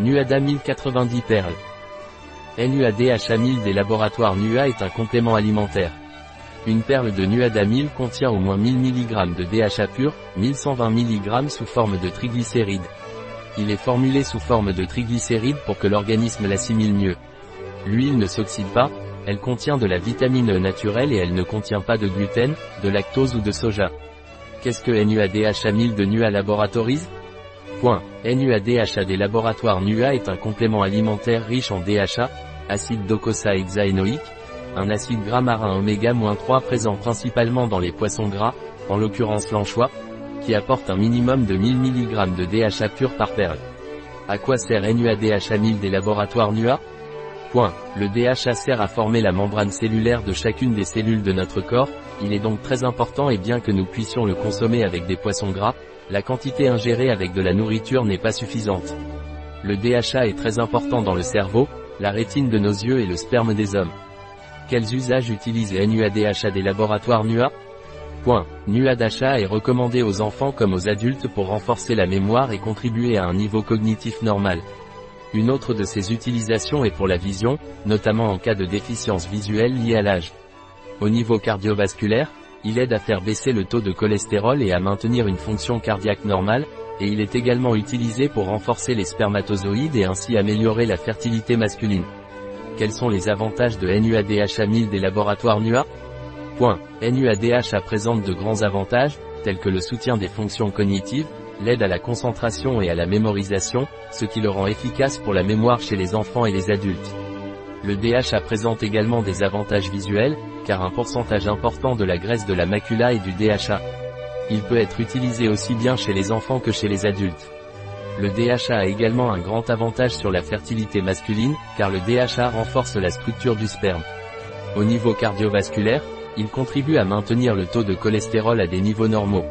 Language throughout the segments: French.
Nuada 1090 perles. NUADHA 1000 des laboratoires NUA est un complément alimentaire. Une perle de Nuada 1000 contient au moins 1000 mg de DHA pur, 1120 mg sous forme de triglycérides. Il est formulé sous forme de triglycérides pour que l'organisme l'assimile mieux. L'huile ne s'oxyde pas, elle contient de la vitamine E naturelle et elle ne contient pas de gluten, de lactose ou de soja. Qu'est-ce que NUADHA 1000 de NUA Laboratories. NUADHA des laboratoires NUA est un complément alimentaire riche en DHA, acide docosahexaénoïque, un acide gras marin oméga-3 présent principalement dans les poissons gras, en l'occurrence l'anchois, qui apporte un minimum de 1000 mg de DHA pur par perle. À quoi sert NUADHA 1000 des laboratoires NUA Le DHA sert à former la membrane cellulaire de chacune des cellules de notre corps, il est donc très important et bien que nous puissions le consommer avec des poissons gras, la quantité ingérée avec de la nourriture n'est pas suffisante. Le DHA est très important dans le cerveau, la rétine de nos yeux et le sperme des hommes. Quels usages utilisent NUADHA des laboratoires NUA Point. NUADHA est recommandé aux enfants comme aux adultes pour renforcer la mémoire et contribuer à un niveau cognitif normal. Une autre de ses utilisations est pour la vision, notamment en cas de déficience visuelle liée à l'âge. Au niveau cardiovasculaire, il aide à faire baisser le taux de cholestérol et à maintenir une fonction cardiaque normale, et il est également utilisé pour renforcer les spermatozoïdes et ainsi améliorer la fertilité masculine. Quels sont les avantages de NUADHA 1000 des laboratoires NUA Point. NUADHA présente de grands avantages, tels que le soutien des fonctions cognitives, l'aide à la concentration et à la mémorisation, ce qui le rend efficace pour la mémoire chez les enfants et les adultes. Le DHA présente également des avantages visuels, car un pourcentage important de la graisse de la macula est du DHA. Il peut être utilisé aussi bien chez les enfants que chez les adultes. Le DHA a également un grand avantage sur la fertilité masculine, car le DHA renforce la structure du sperme. Au niveau cardiovasculaire, il contribue à maintenir le taux de cholestérol à des niveaux normaux.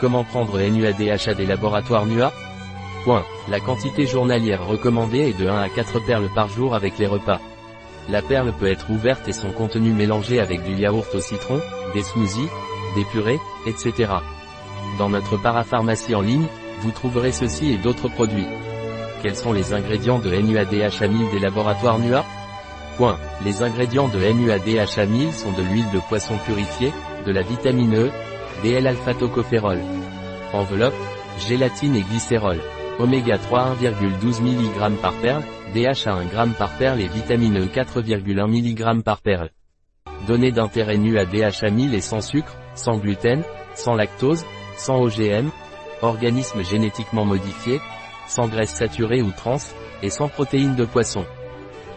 Comment prendre NUADHA des laboratoires NUA Point. La quantité journalière recommandée est de 1 à 4 perles par jour avec les repas. La perle peut être ouverte et son contenu mélangé avec du yaourt au citron, des smoothies, des purées, etc. Dans notre parapharmacie en ligne, vous trouverez ceci et d'autres produits. Quels sont les ingrédients de NUADHA 1000 des laboratoires NUA Point. Les ingrédients de NUADHA 1000 sont de l'huile de poisson purifiée, de la vitamine E, des L-alpha-tocopherol. Enveloppe, gélatine et glycérol. Oméga 3 1,12 mg par perle, DHA 1 g par perle et vitamine E 4,1 mg par perle. Données d'intérêt nu à DHA 1000 et sans sucre, sans gluten, sans lactose, sans OGM, organisme génétiquement modifié, sans graisse saturée ou trans, et sans protéines de poisson.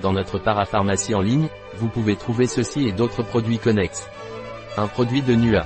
Dans notre parapharmacie en ligne, vous pouvez trouver ceci et d'autres produits connexes. Un produit de NUA,